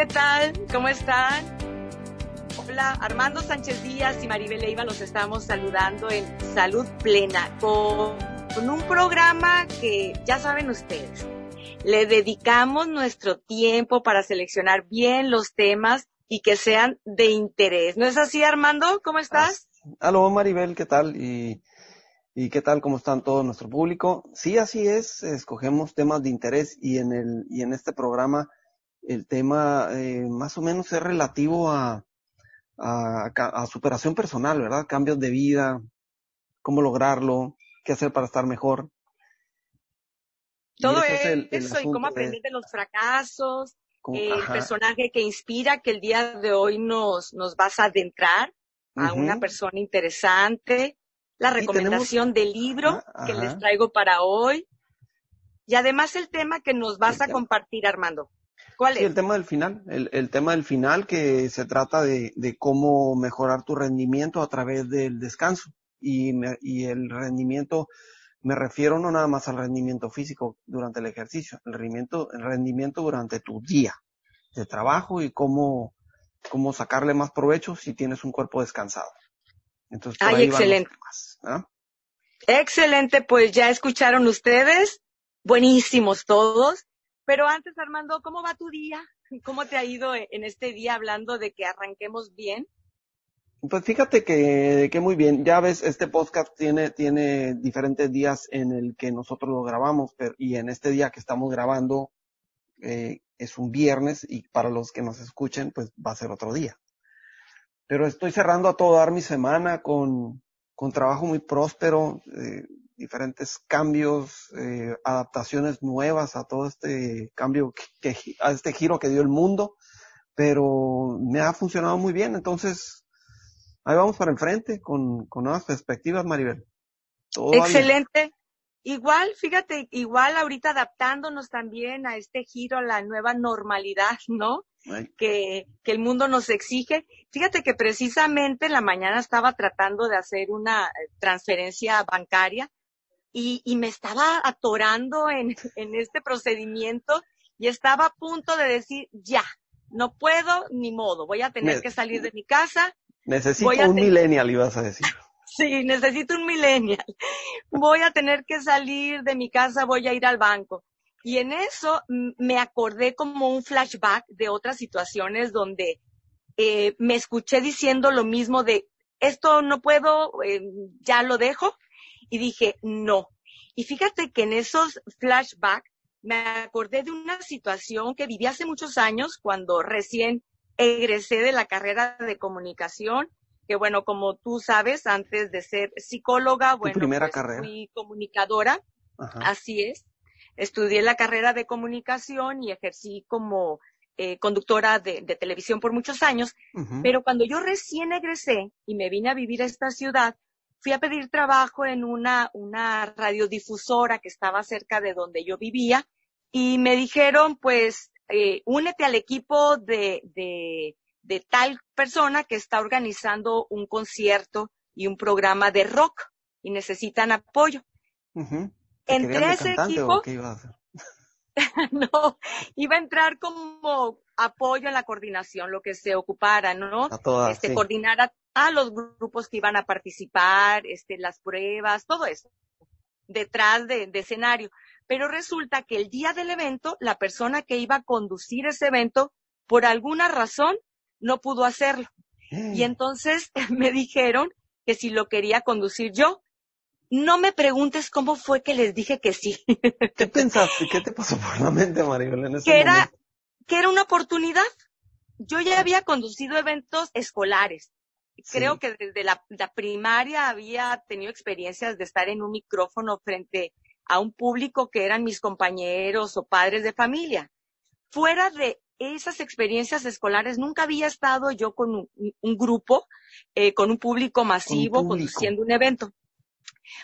¿qué tal? ¿Cómo están? Hola, Armando Sánchez Díaz y Maribel Leiva los estamos saludando en Salud Plena con, un programa que ya saben ustedes. Le dedicamos nuestro tiempo para seleccionar bien los temas y que sean de interés. ¿No es así, Armando? ¿Cómo estás? Aló, Maribel, ¿qué tal? Y, y qué tal, cómo están todo nuestro público. Sí, así es, escogemos temas de interés y en el, y en este programa el tema eh, más o menos es relativo a, a, a, superación personal, ¿verdad? Cambios de vida, cómo lograrlo, qué hacer para estar mejor. Todo es el, el eso y cómo aprender de, los fracasos, el personaje que inspira, que el día de hoy nos, nos vas a adentrar a una persona interesante, la recomendación del libro que les traigo para hoy y además el tema que nos vas a compartir, Armando. ¿Cuál sí, el tema del final, el, el, tema del final que se trata de, de, cómo mejorar tu rendimiento a través del descanso y, me, y el rendimiento, me refiero no nada más al rendimiento físico durante el ejercicio, el rendimiento, el rendimiento durante tu día de trabajo y cómo, cómo sacarle más provecho si tienes un cuerpo descansado. Entonces, Ay, excelente. Temas, ¿no? Excelente, pues ya escucharon ustedes, buenísimos todos. Pero antes, Armando, ¿cómo va tu día? ¿Cómo te ha ido en este día hablando de que arranquemos bien? Pues fíjate que, que muy bien. Ya ves, este podcast tiene, tiene diferentes días en el que nosotros lo grabamos, pero, y en este día que estamos grabando eh, es un viernes y para los que nos escuchen, pues va a ser otro día. Pero estoy cerrando a todo dar mi semana con, con trabajo muy próspero. Eh, diferentes cambios, eh, adaptaciones nuevas a todo este cambio, que, a este giro que dio el mundo, pero me ha funcionado muy bien, entonces ahí vamos para enfrente con, con nuevas perspectivas, Maribel. Excelente. Igual, fíjate, igual ahorita adaptándonos también a este giro, a la nueva normalidad, ¿no? Que, que el mundo nos exige. Fíjate que precisamente en la mañana estaba tratando de hacer una eh, transferencia bancaria y, y me estaba atorando en, en este procedimiento y estaba a punto de decir, ya, no puedo, ni modo, voy a tener que salir de mi casa. Necesito un millennial, ibas a decir. Sí, necesito un millennial. Voy a tener que salir de mi casa, voy a ir al banco. Y en eso me acordé como un flashback de otras situaciones donde eh, me escuché diciendo lo mismo de, esto no puedo, eh, ya lo dejo y dije, no. Y fíjate que en esos flashbacks me acordé de una situación que viví hace muchos años cuando recién egresé de la carrera de comunicación, que bueno, como tú sabes, antes de ser psicóloga, bueno, primera pues carrera? fui comunicadora, Ajá. así es. Estudié la carrera de comunicación y ejercí como eh, conductora de, de, televisión por muchos años, uh -huh. pero cuando yo recién egresé y me vine a vivir a esta ciudad, fui a pedir trabajo en una, una radiodifusora que estaba cerca de donde yo vivía y me dijeron, pues, eh, únete al equipo de, de, de tal persona que está organizando un concierto y un programa de rock y necesitan apoyo. Uh -huh. Entré ese equipo. qué iba a hacer? no, iba a entrar como apoyo en la coordinación, lo que se ocupara, ¿no? A todas, este, sí. coordinar a, a, los grupos que iban a participar, este, las pruebas, todo eso, detrás de, de, escenario. Pero resulta que el día del evento, la persona que iba a conducir ese evento, por alguna razón, no pudo hacerlo. Mm. Y entonces me dijeron que si lo quería conducir yo, no me preguntes cómo fue que les dije que sí. ¿Qué pensaste? ¿Qué te pasó por la mente, Maribel, en ese que momento? era, que era una oportunidad. Yo ya había conducido eventos escolares. Sí. Creo que desde la, la, primaria había tenido experiencias de estar en un micrófono frente a un público que eran mis compañeros o padres de familia. Fuera de esas experiencias escolares, nunca había estado yo con un, un grupo, eh, con un público masivo, un público. conduciendo un evento.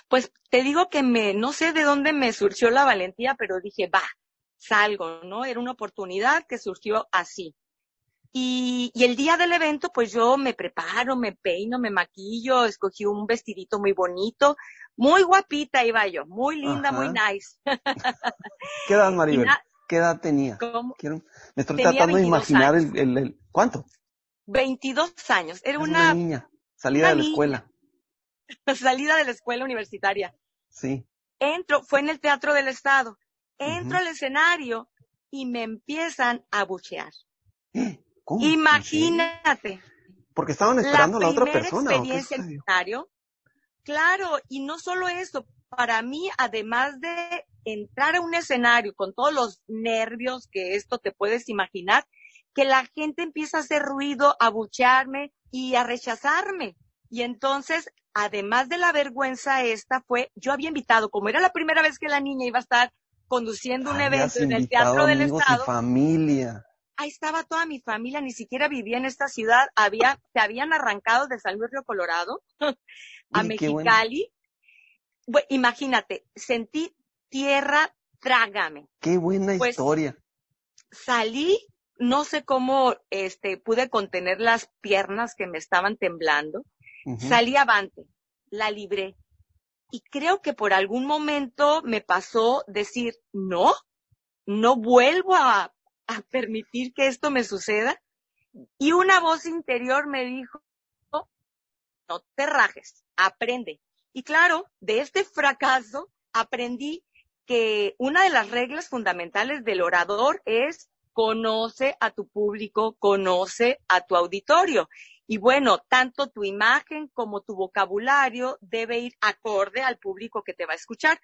Pues te digo que me, no sé de dónde me surgió la valentía, pero dije, va, salgo, ¿no? Era una oportunidad que surgió así. Y, y, el día del evento, pues yo me preparo, me peino, me maquillo, escogí un vestidito muy bonito, muy guapita iba yo, muy linda, Ajá. muy nice. ¿Qué edad, Maribel? ¿Qué edad tenía? ¿Cómo? Quiero, me estoy Tenía tratando de 22 imaginar el, el, el- ¿cuánto? 22 años. Era una niña, salida una de la niña. escuela. salida de la escuela universitaria. Sí. Entro, fue en el Teatro del Estado. Entro al escenario y me empiezan a buchear. Imagínate. Porque estaban esperando a la otra persona. ¿o qué experiencia en sucedió? escenario. Claro, y no solo eso, para mí, además de entrar a un escenario con todos los nervios que esto te puedes imaginar, que la gente empieza a hacer ruido, a buchearme y a rechazarme. Y entonces, además de la vergüenza esta, fue, yo había invitado, como era la primera vez que la niña iba a estar conduciendo un Habías evento en el Teatro del Estado, y familia. Ahí estaba toda mi familia, ni siquiera vivía en esta ciudad, había, se habían arrancado de San Luis Río Colorado a bueno. Mexicali. Imagínate, sentí tierra, trágame. Qué buena Pues, historia. Salí, no sé cómo, este, pude contener las piernas que me estaban temblando. Salí avante, la libré. Y creo que por algún momento me pasó decir, no, no vuelvo a, a permitir que esto me suceda. Y una voz interior me dijo, no te rajes, aprende. Y claro, de este fracaso aprendí que una de las reglas fundamentales del orador es conoce a tu público, conoce a tu auditorio. Y bueno, tanto tu imagen como tu vocabulario debe ir acorde al público que te va a escuchar.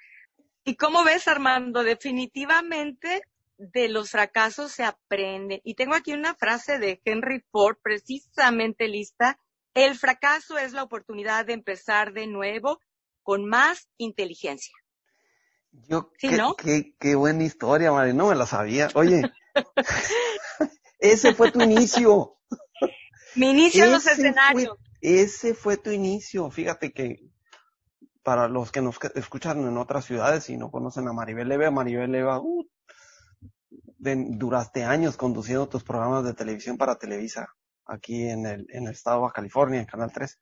¿Y cómo ves, Armando? Definitivamente de los fracasos se aprende. Y tengo aquí una frase de Henry Ford precisamente lista. El fracaso es la oportunidad de empezar de nuevo con más inteligencia. Yo, Sí, qué, ¿no? qué, qué buena historia, Mari, no me la sabía. Oye, ese fue tu inicio. Mi inicio en los escenarios. Fue, ese fue tu inicio. Fíjate que para los que nos escuchan en otras ciudades y no conocen a Maribel Leva, Maribel Leva, uh, de- duraste años conduciendo tus programas de televisión para Televisa aquí en el, en el estado de Baja California, en Canal 3.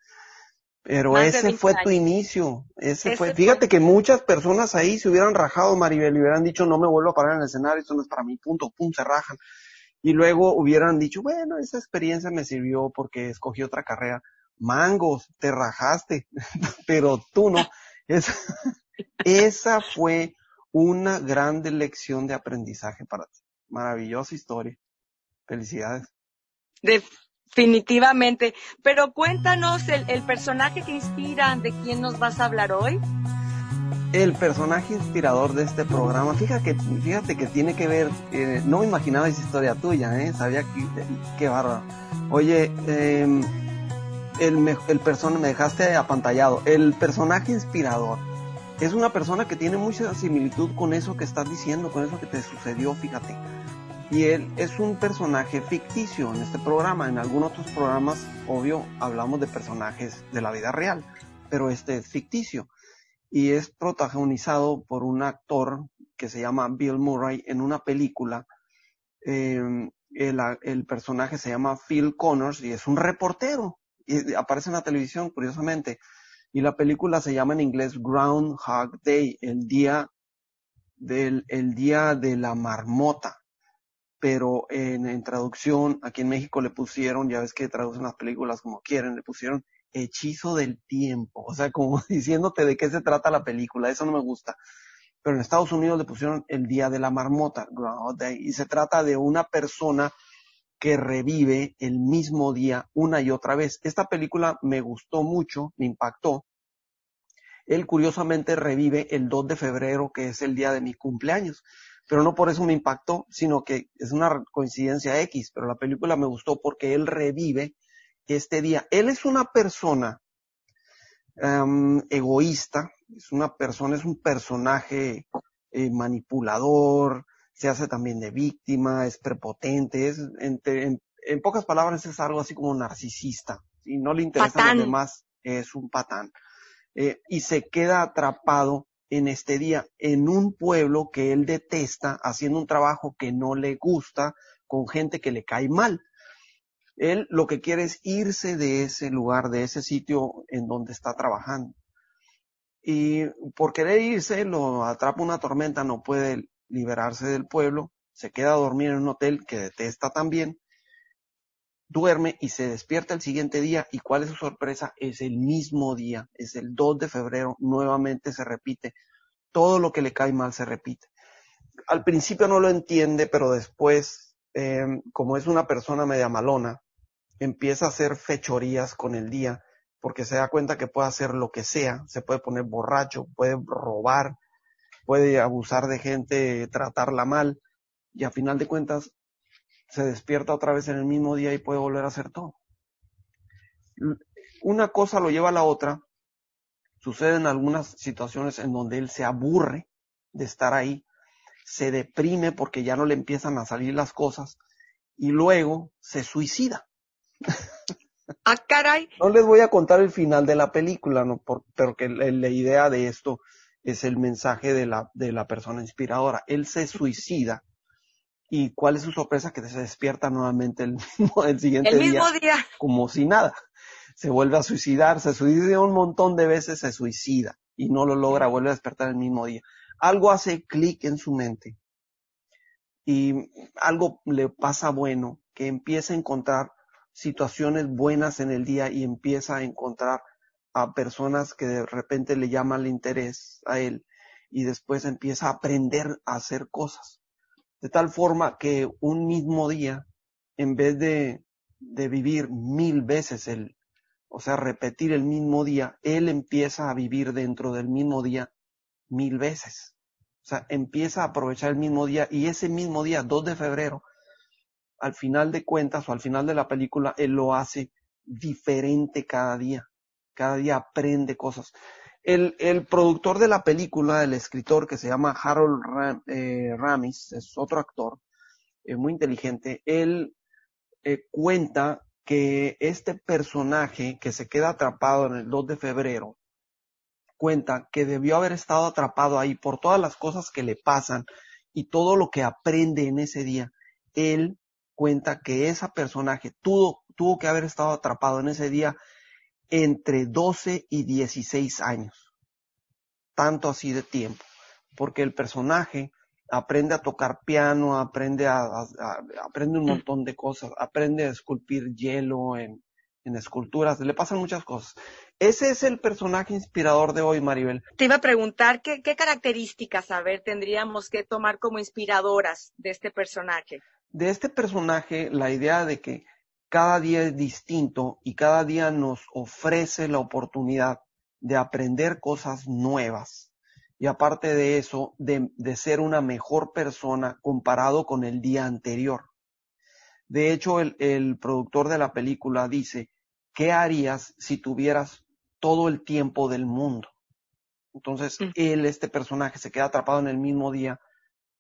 Pero Más ese 20 fue tu inicio. Ese Ese fue, fue. fíjate que muchas personas ahí se hubieran rajado, Maribel, y hubieran dicho, no me vuelvo a parar en el escenario, esto no es para mí, punto, pum, se rajan. Y luego hubieran dicho, bueno, esa experiencia me sirvió porque escogí otra carrera. Mangos, te rajaste, pero tú no. Es- esa fue una grande lección de aprendizaje para ti. Maravillosa historia. Felicidades. Definitivamente. Pero cuéntanos el, el personaje que inspira, de quién nos vas a hablar hoy. El personaje inspirador de este programa, fíjate, fíjate que tiene que ver, eh, no me imaginaba esa historia tuya, ¿eh? Sabía que, qué bárbaro. Oye, eh, el, el persona, me dejaste apantallado. El personaje inspirador es una persona que tiene mucha similitud con eso que estás diciendo, con eso que te sucedió, fíjate. Y él es un personaje ficticio en este programa. En algunos otros programas, obvio, hablamos de personajes de la vida real, pero este es ficticio. Y es protagonizado por un actor que se llama Bill Murray en una película. Eh, el, el personaje se llama Phil Connors y es un reportero. Y aparece en la televisión, curiosamente. Y la película se llama en inglés Groundhog Day, el día del, el día de la marmota pero en, traducción, aquí en México le pusieron, ya ves que traducen las películas como quieren, le pusieron hechizo del tiempo, o sea, como diciéndote de qué se trata la película, eso no me gusta. Pero en Estados Unidos le pusieron el día de la marmota, Groundhog Day, y se trata de una persona que revive el mismo día una y otra vez. Esta película me gustó mucho, me impactó. Él curiosamente revive el 2 de febrero, que es el día de mi cumpleaños pero no por eso me impactó, sino que es una coincidencia X, pero la película me gustó porque él revive este día. Él es una persona egoísta, es una persona, es un personaje eh, manipulador, se hace también de víctima, es prepotente, es, en, en, en, pocas palabras es algo así como narcisista, y no le interesan los demás, es un patán. Eh, y se queda atrapado en este día en un pueblo que él detesta, haciendo un trabajo que no le gusta, con gente que le cae mal. Él lo que quiere es irse de ese lugar, de ese sitio en donde está trabajando. Y por querer irse, lo atrapa una tormenta, no puede liberarse del pueblo, se queda a dormir en un hotel que detesta también, duerme y se despierta el siguiente día. Y cuál es su sorpresa, es el mismo día, es el 2 de febrero, nuevamente se repite, todo lo que le cae mal se repite. Al principio no lo entiende, pero después, eh, como es una persona media malona, empieza a hacer fechorías con el día porque se da cuenta que puede hacer lo que sea, se puede poner borracho, puede robar, puede abusar de gente, tratarla mal, y a final de cuentas se despierta otra vez en el mismo día y puede volver a hacer todo. Una cosa lo lleva a la otra, suceden algunas situaciones en donde él se aburre de estar ahí, se deprime porque ya no le empiezan a salir las cosas y luego se suicida. Ah, caray. No les voy a contar el final de la película, no, pero que la, idea de esto es el mensaje de la, de la persona inspiradora. Él se suicida y cuál es su sorpresa que se despierta nuevamente el, el siguiente el mismo día, como si nada. Se vuelve a suicidar, se suicida un montón de veces, se suicida y no lo logra, vuelve a despertar el mismo día. Algo hace clic en su mente y algo le pasa bueno que empieza a encontrar situaciones buenas en el día y empieza a encontrar a personas que de repente le llaman el interés a él y después empieza a aprender a hacer cosas. De tal forma que un mismo día, en vez de, de vivir mil veces el, o sea, repetir el mismo día, él empieza a vivir dentro del mismo día mil veces. O sea, empieza a aprovechar el mismo día y ese mismo día, 2 de febrero, al final de cuentas o al final de la película, él lo hace diferente cada día. Cada día aprende cosas. El, el productor de la película, el escritor que se llama Harold eh, Ramis, es otro actor eh, muy inteligente, él eh, cuenta que este personaje que se queda atrapado en el 2 de febrero, cuenta que debió haber estado atrapado ahí por todas las cosas que le pasan y todo lo que aprende en ese día. Él cuenta que ese personaje tuvo, tuvo que haber estado atrapado en ese día entre 12 y 16 años. Tanto así de tiempo. Porque el personaje aprende a tocar piano, aprende a, aprende un mm. montón de cosas, aprende a esculpir hielo en, en esculturas, le pasan muchas cosas. Ese es el personaje inspirador de hoy, Maribel. Te iba a preguntar qué, qué características, a ver, tendríamos que tomar como inspiradoras de este personaje de este personaje la idea de que cada día es distinto y cada día nos ofrece la oportunidad de aprender cosas nuevas. Y aparte de eso, de, ser una mejor persona comparado con el día anterior. De hecho, el, el productor de la película dice, ¿qué harías si tuvieras todo el tiempo del mundo? Entonces, mm. él, este personaje, se queda atrapado en el mismo día,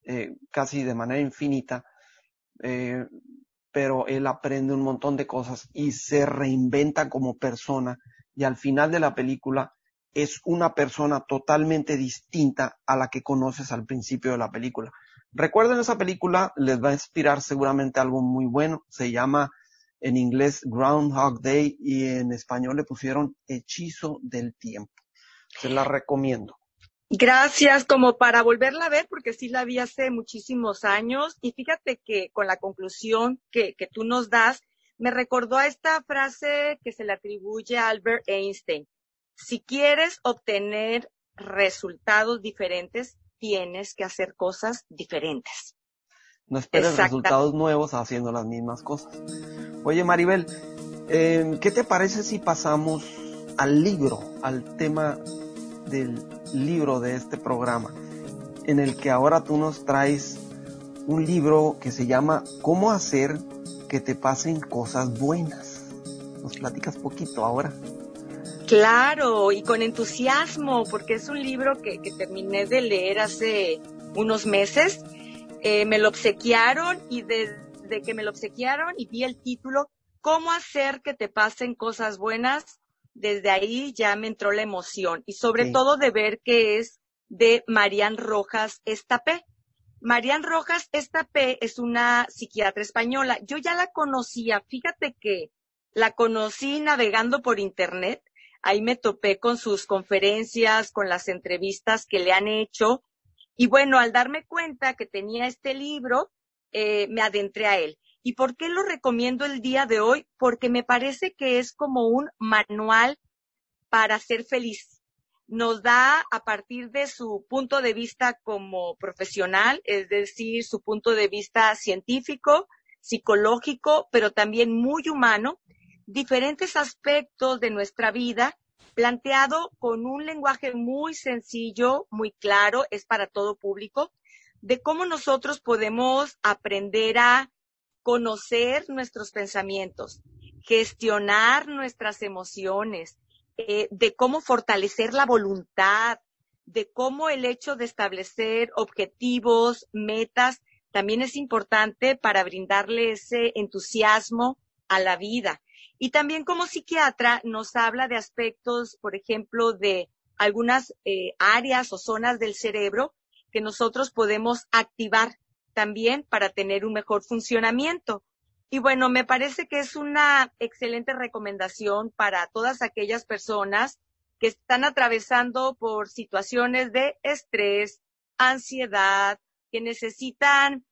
eh, casi de manera infinita, eh, pero él aprende un montón de cosas y se reinventa como persona y al final de la película es una persona totalmente distinta a la que conoces al principio de la película. Recuerden esa película, les va a inspirar seguramente algo muy bueno. Se llama en inglés Groundhog Day y en español le pusieron Hechizo del Tiempo. Se la recomiendo. Gracias, como para volverla a ver, porque sí la vi hace muchísimos años. Y fíjate que con la conclusión que, que tú nos das, me recordó a esta frase que se le atribuye a Albert Einstein. Si quieres obtener resultados diferentes, tienes que hacer cosas diferentes. No esperes resultados nuevos haciendo las mismas cosas. Oye, Maribel, eh, ¿qué te parece si pasamos al libro, al tema del libro de este programa, en el que ahora tú nos traes un libro que se llama ¿Cómo hacer que te pasen cosas buenas? ¿Nos platicas poquito ahora? Claro, y con entusiasmo, porque es un libro que, terminé de leer hace unos meses. Eh, me lo obsequiaron y desde que me lo obsequiaron y vi el título, ¿Cómo hacer que te pasen cosas buenas? Desde ahí ya me entró la emoción y sobre todo de ver que es de Marian Rojas Estapé. Marian Rojas Estapé es una psiquiatra española. Yo ya la conocía, fíjate que la conocí navegando por internet. Ahí me topé con sus conferencias, con las entrevistas que le han hecho. Y bueno, al darme cuenta que tenía este libro, eh, me adentré a él. ¿Y por qué lo recomiendo el día de hoy? Porque me parece que es como un manual para ser feliz. Nos da a partir de su punto de vista como profesional, es decir, su punto de vista científico, psicológico, pero también muy humano, diferentes aspectos de nuestra vida planteado con un lenguaje muy sencillo, muy claro, es para todo público, de cómo nosotros podemos aprender a conocer nuestros pensamientos, gestionar nuestras emociones, eh, de cómo fortalecer la voluntad, de cómo el hecho de establecer objetivos, metas, también es importante para brindarle ese entusiasmo a la vida. Y también como psiquiatra nos habla de aspectos, por ejemplo, de algunas eh, áreas o zonas del cerebro que nosotros podemos activar también para tener un mejor funcionamiento. Y bueno, me parece que es una excelente recomendación para todas aquellas personas que están atravesando por situaciones de estrés, ansiedad, que necesitan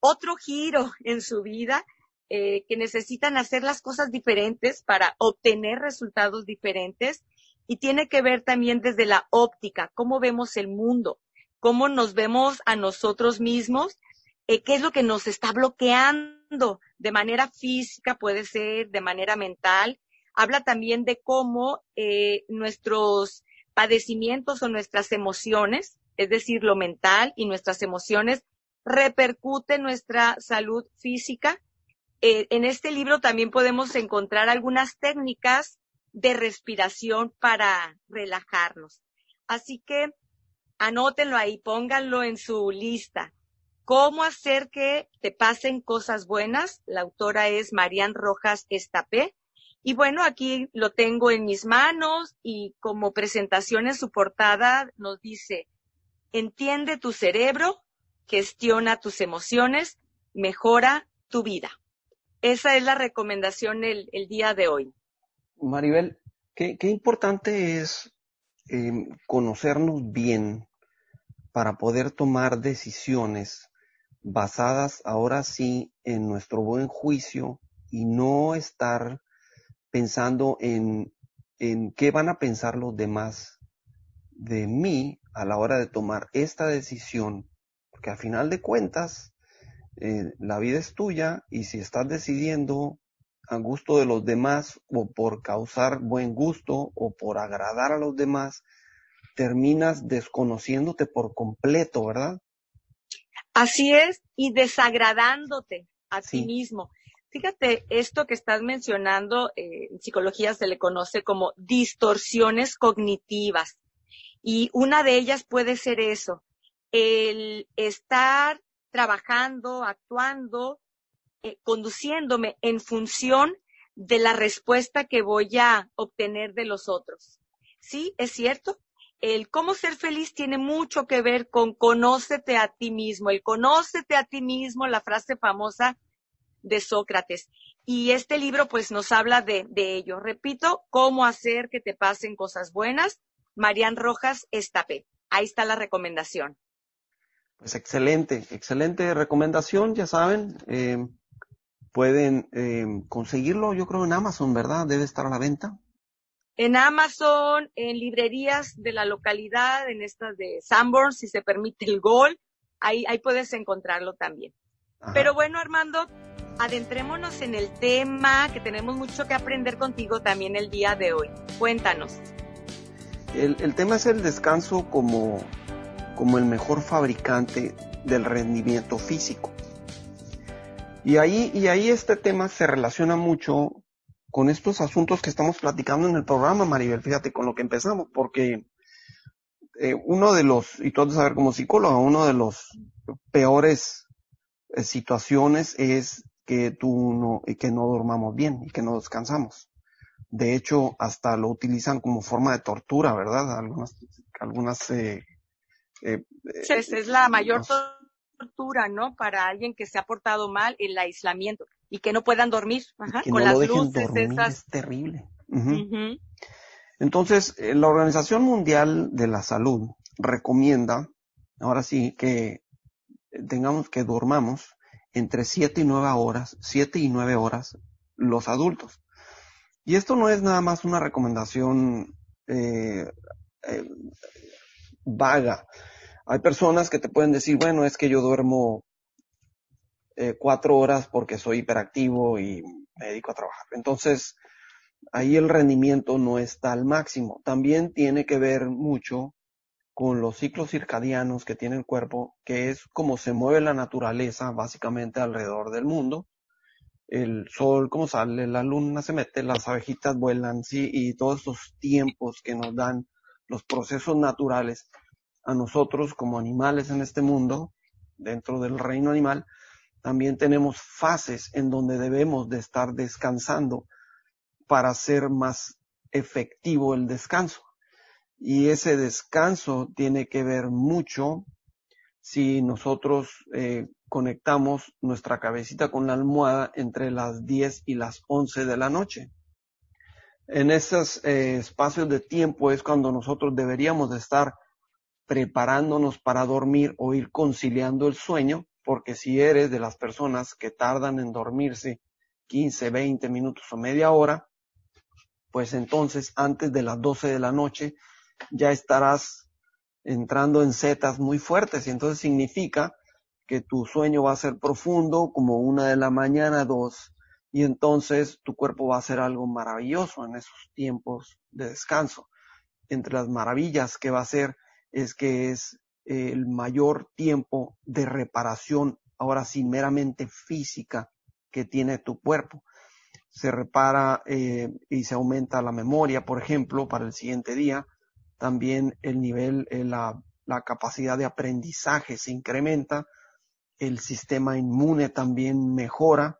otro giro en su vida, eh, que necesitan hacer las cosas diferentes para obtener resultados diferentes. Y tiene que ver también desde la óptica, cómo vemos el mundo, cómo nos vemos a nosotros mismos eh, qué es lo que nos está bloqueando de manera física, puede ser de manera mental. Habla también de cómo eh, nuestros padecimientos o nuestras emociones, es decir, lo mental y nuestras emociones, repercuten nuestra salud física. Eh, en este libro también podemos encontrar algunas técnicas de respiración para relajarnos. Así que anótenlo ahí, pónganlo en su lista. ¿Cómo hacer que te pasen cosas buenas? La autora es Marian Rojas Estapé. Y bueno, aquí lo tengo en mis manos y como presentación en su portada nos dice, entiende tu cerebro, gestiona tus emociones, mejora tu vida. Esa es la recomendación el, día de hoy. Maribel, qué, importante es eh, conocernos bien para poder tomar decisiones basadas ahora sí en nuestro buen juicio y no estar pensando en, en qué van a pensar los demás de mí a la hora de tomar esta decisión, porque a final de cuentas eh, la vida es tuya y si estás decidiendo a gusto de los demás o por causar buen gusto o por agradar a los demás, terminas desconociéndote por completo, ¿verdad? Así es, y desagradándote a ti mismo. Fíjate, esto que estás mencionando, eh, en psicología se le conoce como distorsiones cognitivas. Y una de ellas puede ser eso, el estar trabajando, actuando, eh, conduciéndome en función de la respuesta que voy a obtener de los otros. Sí, es cierto, el cómo ser feliz tiene mucho que ver con conócete a ti mismo, el conócete a ti mismo, la frase famosa de Sócrates. Y este libro pues nos habla de, ello. Repito, cómo hacer que te pasen cosas buenas. Marian Rojas Estapé. Ahí está la recomendación. Pues excelente, excelente recomendación, ya saben. Eh, pueden eh, conseguirlo, yo creo, en Amazon, ¿verdad? Debe estar a la venta en Amazon, en librerías de la localidad, en estas de Sanborn, si se permite el gol, ahí, ahí puedes encontrarlo también. Pero bueno, Armando, adentrémonos en el tema, que tenemos mucho que aprender contigo también el día de hoy. Cuéntanos. El, el tema es el descanso como, como el mejor fabricante del rendimiento físico. Y ahí, y ahí este tema se relaciona mucho con estos asuntos que estamos platicando en el programa, Maribel, fíjate con lo que empezamos, porque eh, uno de los, y tú has de saber como psicóloga, uno de los peores eh, situaciones es que tú no, que no dormamos bien y que no descansamos. De hecho, hasta lo utilizan como forma de tortura, ¿verdad? Algunas, algunas, eh, eh es la mayor tortura, ¿no? Para alguien que se ha portado mal, el aislamiento y que no puedan dormir con las luces Es terrible. Entonces, eh, la Organización Mundial de la Salud recomienda, ahora sí, que tengamos que dormamos entre 7 y 9 horas, 7 y 9 horas los adultos. Y esto no es nada más una recomendación eh, eh, vaga. Hay personas que te pueden decir, bueno, es que yo duermo eh, cuatro horas porque soy hiperactivo y me dedico a trabajar. Entonces, ahí el rendimiento no está al máximo. También tiene que ver mucho con los ciclos circadianos que tiene el cuerpo, que es como se mueve la naturaleza básicamente alrededor del mundo. El sol, como sale, la luna se mete, las abejitas vuelan, sí, y todos esos tiempos que nos dan los procesos naturales a nosotros como animales en este mundo, dentro del reino animal, también tenemos fases en donde debemos de estar descansando para hacer más efectivo el descanso. Y ese descanso tiene que ver mucho si nosotros eh, conectamos nuestra cabecita con la almohada entre las 10 y las 11 de la noche. En esos eh, espacios de tiempo es cuando nosotros deberíamos de estar preparándonos para dormir o ir conciliando el sueño, porque si eres de las personas que tardan en dormirse 15, 20 minutos o media hora, pues entonces antes de las 12 de la noche ya estarás entrando en setas muy fuertes y entonces significa que tu sueño va a ser profundo como una de la mañana, dos, y entonces tu cuerpo va a hacer algo maravilloso en esos tiempos de descanso. Entre las maravillas que va a hacer es que es el mayor tiempo de reparación, ahora sí, meramente física que tiene tu cuerpo. Se repara eh, y se aumenta la memoria, por ejemplo, para el siguiente día. También el nivel, eh, la, la capacidad de aprendizaje se incrementa. El sistema inmune también mejora.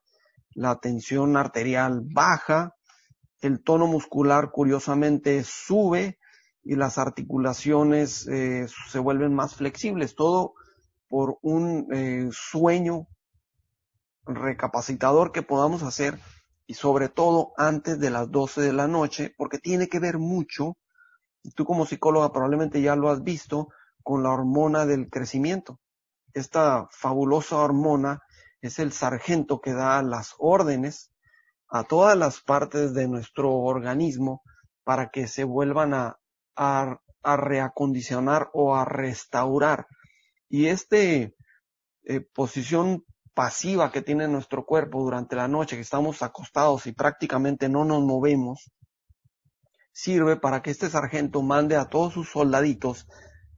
La tensión arterial baja. El tono muscular, curiosamente, sube y las articulaciones eh, se vuelven más flexibles, todo por un eh, sueño recapacitador que podamos hacer y sobre todo antes de las 12 de la noche, porque tiene que ver mucho, tú como psicóloga probablemente ya lo has visto, con la hormona del crecimiento. Esta fabulosa hormona es el sargento que da las órdenes a todas las partes de nuestro organismo para que se vuelvan a a, reacondicionar o a restaurar. Y este eh, posición pasiva que tiene nuestro cuerpo durante la noche, que estamos acostados y prácticamente no nos movemos, sirve para que este sargento mande a todos sus soldaditos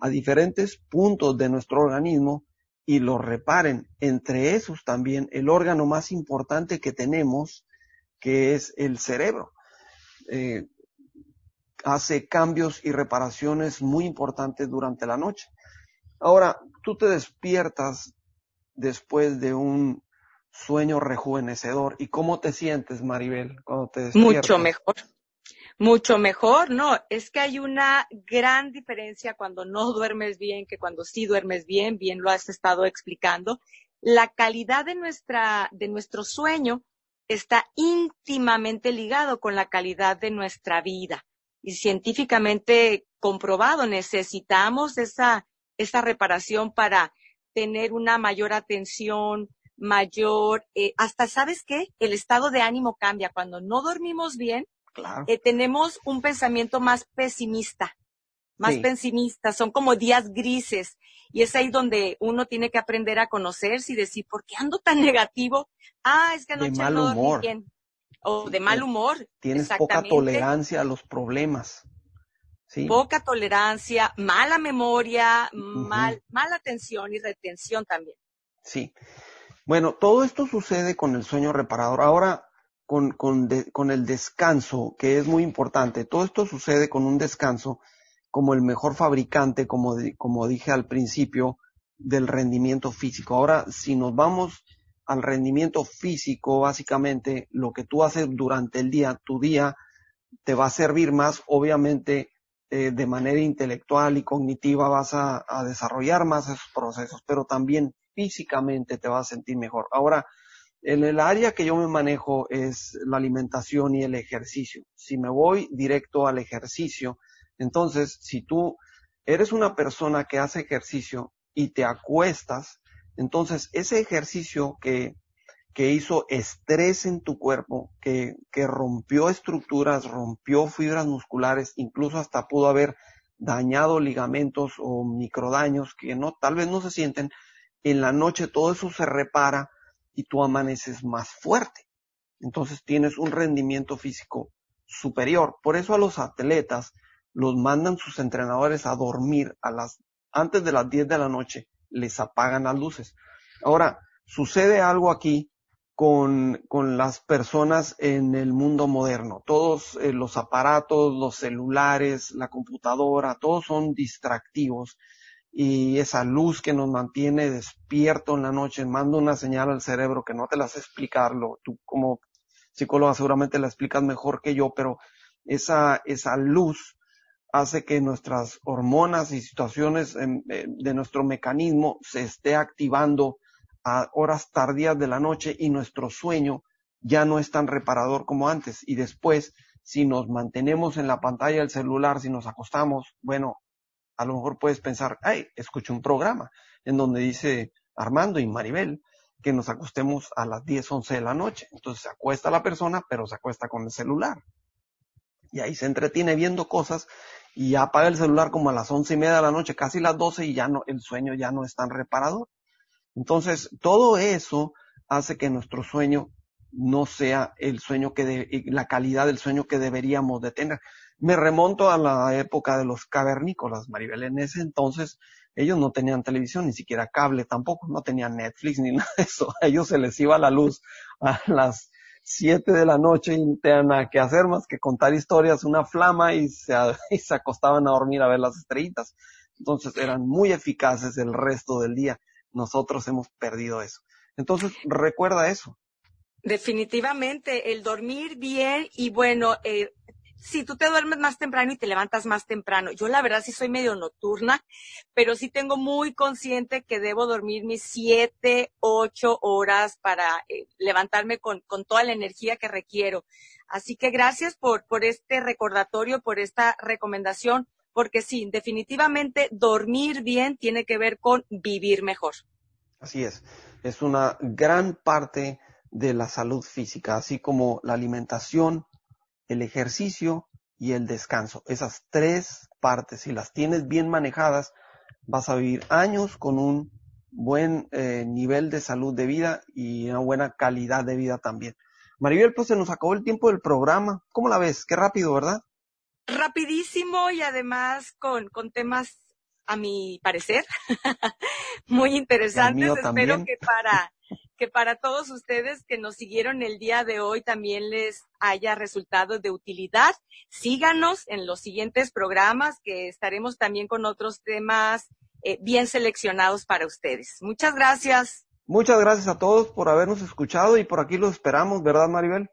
a diferentes puntos de nuestro organismo y los reparen. Entre esos también el órgano más importante que tenemos, que es el cerebro. Eh, hace cambios y reparaciones muy importantes durante la noche. Ahora, tú te despiertas después de un sueño rejuvenecedor. ¿Y cómo te sientes, Maribel, cuando te despiertas? Mucho mejor. Mucho mejor, no, es que hay una gran diferencia cuando no duermes bien que cuando sí duermes bien, bien lo has estado explicando. La calidad de nuestra, de nuestro sueño está íntimamente ligado con la calidad de nuestra vida y científicamente comprobado. Necesitamos esa, esa reparación para tener una mayor atención, mayor, eh, hasta, ¿sabes qué? El estado de ánimo cambia. Cuando no dormimos bien, eh, tenemos un pensamiento más pesimista, más pesimista. Son como días grises. Y es ahí donde uno tiene que aprender a conocerse y decir, ¿por qué ando tan negativo? Ah, es que anoche no dormí bien o de mal humor. Tienes poca tolerancia a los problemas. ¿sí? Poca tolerancia, mala memoria, mal, mala atención y retención también. Sí. Bueno, todo esto sucede con el sueño reparador. Ahora, con, con, con el descanso, que es muy importante. Todo esto sucede con un descanso como el mejor fabricante, como, como dije al principio, del rendimiento físico. Ahora, si nos vamos al rendimiento físico, básicamente lo que tú haces durante el día, tu día te va a servir más, obviamente, eh, de manera intelectual y cognitiva vas a, a, desarrollar más esos procesos, pero también físicamente te vas a sentir mejor. Ahora, en el área que yo me manejo es la alimentación y el ejercicio. Si me voy directo al ejercicio, entonces, si tú eres una persona que hace ejercicio y te acuestas, Entonces, ese ejercicio que, que hizo estrés en tu cuerpo, que, que rompió estructuras, rompió fibras musculares, incluso hasta pudo haber dañado ligamentos o microdaños que no, tal vez no se sienten, en la noche todo eso se repara y tú amaneces más fuerte. Entonces tienes un rendimiento físico superior. Por eso a los atletas los mandan sus entrenadores a dormir a las, antes de las 10 de la noche, les apagan las luces. Ahora, sucede algo aquí con, con las personas en el mundo moderno. Todos eh, los aparatos, los celulares, la computadora, todos son distractivos y esa luz que nos mantiene despierto en la noche manda una señal al cerebro que no te la sé explicarlo. Tú como psicóloga seguramente la explicas mejor que yo, pero esa, esa luz hace que nuestras hormonas y situaciones eh, de nuestro mecanismo se esté activando a horas tardías de la noche y nuestro sueño ya no es tan reparador como antes. Y después, si nos mantenemos en la pantalla del celular, si nos acostamos, bueno, a lo mejor puedes pensar, ay, escucho un programa en donde dice Armando y Maribel que nos acostemos a las 10, 11 de la noche. Entonces se acuesta la persona, pero se acuesta con el celular. Y ahí se entretiene viendo cosas y apaga el celular como a las once y media de la noche, casi las 12 y ya no, el sueño ya no es tan reparador. Entonces, todo eso hace que nuestro sueño no sea el sueño que de, la calidad del sueño que deberíamos de tener. Me remonto a la época de los cavernícolas, Maribel. En ese entonces ellos no tenían televisión, ni siquiera cable tampoco, no tenían Netflix ni nada de eso. A ellos se les iba la luz a las siete de la noche y tenían nada que hacer más que contar historias, una flama y se, y se acostaban a dormir a ver las estrellitas. Entonces eran muy eficaces el resto del día nosotros hemos perdido eso. Entonces, recuerda eso. Definitivamente, el dormir bien y bueno, eh, si tú te duermes más temprano y te levantas más temprano. Yo la verdad sí soy medio nocturna, pero sí tengo muy consciente que debo dormir mis siete, ocho horas para eh, levantarme con, con toda la energía que requiero. Así que gracias por, por este recordatorio, por esta recomendación porque sí, definitivamente dormir bien tiene que ver con vivir mejor. Así es, es una gran parte de la salud física, así como la alimentación, el ejercicio y el descanso. Esas tres partes, si las tienes bien manejadas, vas a vivir años con un buen eh, nivel de salud de vida y una buena calidad de vida también. Maribel, pues se nos acabó el tiempo del programa. ¿Cómo la ves? Qué rápido, ¿verdad? rapidísimo y además con, con temas, a mi parecer, muy interesantes. Espero que para, que para todos ustedes que nos siguieron el día de hoy también les haya resultado de utilidad. Síganos en los siguientes programas que estaremos también con otros temas eh, bien seleccionados para ustedes. Muchas gracias. Muchas gracias a todos por habernos escuchado y por aquí los esperamos, ¿verdad, Maribel?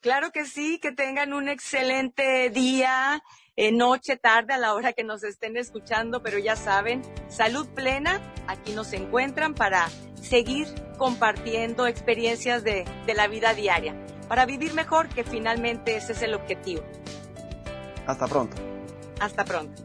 Claro que sí, que tengan un excelente día, eh, noche, tarde, a la hora que nos estén escuchando, pero ya saben, salud plena, aquí nos encuentran para seguir compartiendo experiencias de, de la vida diaria, para vivir mejor, que finalmente ese es el objetivo. Hasta pronto. Hasta pronto.